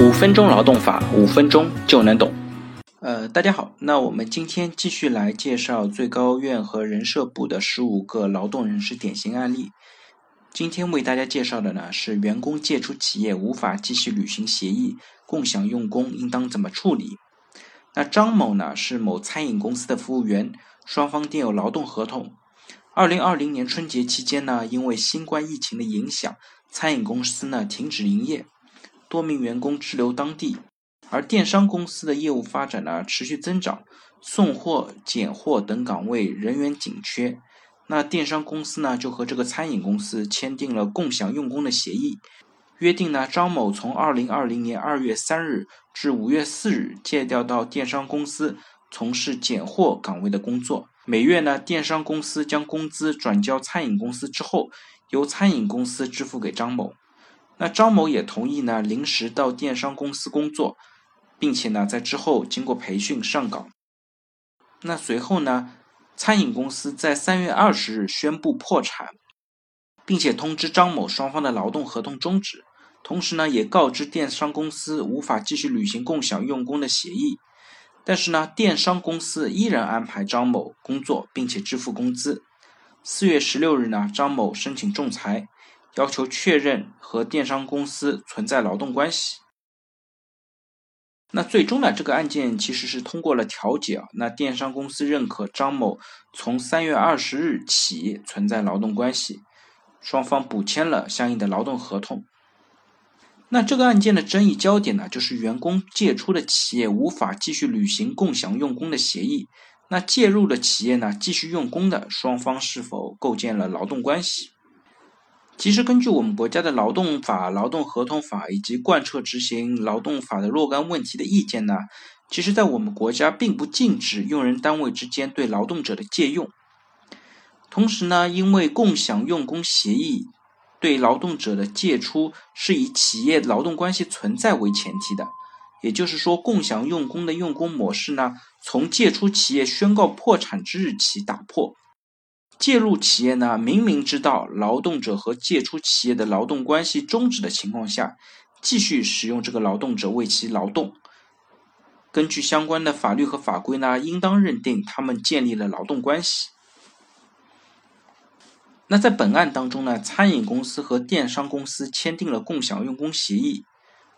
五分钟劳动法，五分钟就能懂。呃，大家好，那我们今天继续来介绍最高院和人社部的十五个劳动人事典型案例。今天为大家介绍的呢是员工借出企业无法继续履行协议，共享用工应当怎么处理？那张某呢是某餐饮公司的服务员，双方订有劳动合同。二零二零年春节期间呢，因为新冠疫情的影响，餐饮公司呢停止营业。多名员工滞留当地，而电商公司的业务发展呢持续增长，送货、拣货等岗位人员紧缺。那电商公司呢就和这个餐饮公司签订了共享用工的协议，约定呢张某从二零二零年二月三日至五月四日借调到电商公司从事拣货岗位的工作，每月呢电商公司将工资转交餐饮公司之后，由餐饮公司支付给张某。那张某也同意呢，临时到电商公司工作，并且呢，在之后经过培训上岗。那随后呢，餐饮公司在三月二十日宣布破产，并且通知张某双方的劳动合同终止，同时呢，也告知电商公司无法继续履行共享用工的协议。但是呢，电商公司依然安排张某工作，并且支付工资。四月十六日呢，张某申请仲裁。要求确认和电商公司存在劳动关系。那最终呢，这个案件其实是通过了调解啊。那电商公司认可张某从三月二十日起存在劳动关系，双方补签了相应的劳动合同。那这个案件的争议焦点呢，就是员工借出的企业无法继续履行共享用工的协议，那介入的企业呢，继续用工的双方是否构建了劳动关系？其实，根据我们国家的劳动法、劳动合同法以及贯彻执行劳动法的若干问题的意见呢，其实，在我们国家并不禁止用人单位之间对劳动者的借用。同时呢，因为共享用工协议对劳动者的借出是以企业劳动关系存在为前提的，也就是说，共享用工的用工模式呢，从借出企业宣告破产之日起打破。介入企业呢，明明知道劳动者和借出企业的劳动关系终止的情况下，继续使用这个劳动者为其劳动，根据相关的法律和法规呢，应当认定他们建立了劳动关系。那在本案当中呢，餐饮公司和电商公司签订了共享用工协议，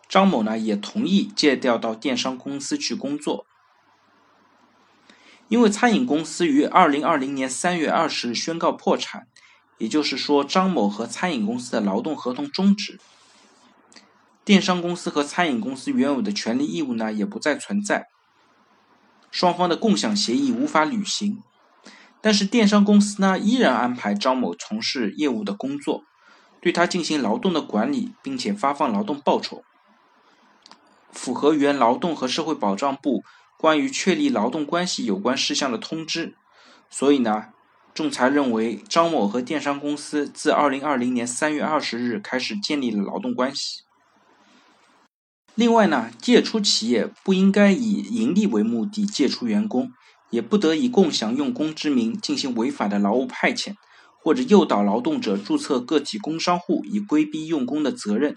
张某呢也同意借调到电商公司去工作。因为餐饮公司于二零二零年三月二十日宣告破产，也就是说，张某和餐饮公司的劳动合同终止，电商公司和餐饮公司原有的权利义务呢也不再存在，双方的共享协议无法履行。但是电商公司呢依然安排张某从事业务的工作，对他进行劳动的管理，并且发放劳动报酬，符合原劳动和社会保障部。关于确立劳动关系有关事项的通知，所以呢，仲裁认为张某和电商公司自二零二零年三月二十日开始建立了劳动关系。另外呢，借出企业不应该以盈利为目的借出员工，也不得以共享用工之名进行违法的劳务派遣，或者诱导劳动者注册个体工商户以规避用工的责任。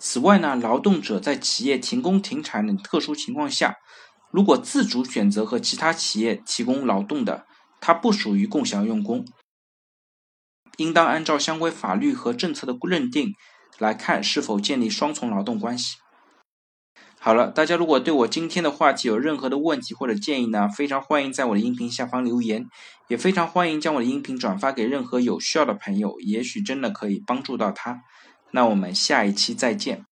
此外呢，劳动者在企业停工停产等特殊情况下。如果自主选择和其他企业提供劳动的，它不属于共享用工，应当按照相关法律和政策的认定来看是否建立双重劳动关系。好了，大家如果对我今天的话题有任何的问题或者建议呢，非常欢迎在我的音频下方留言，也非常欢迎将我的音频转发给任何有需要的朋友，也许真的可以帮助到他。那我们下一期再见。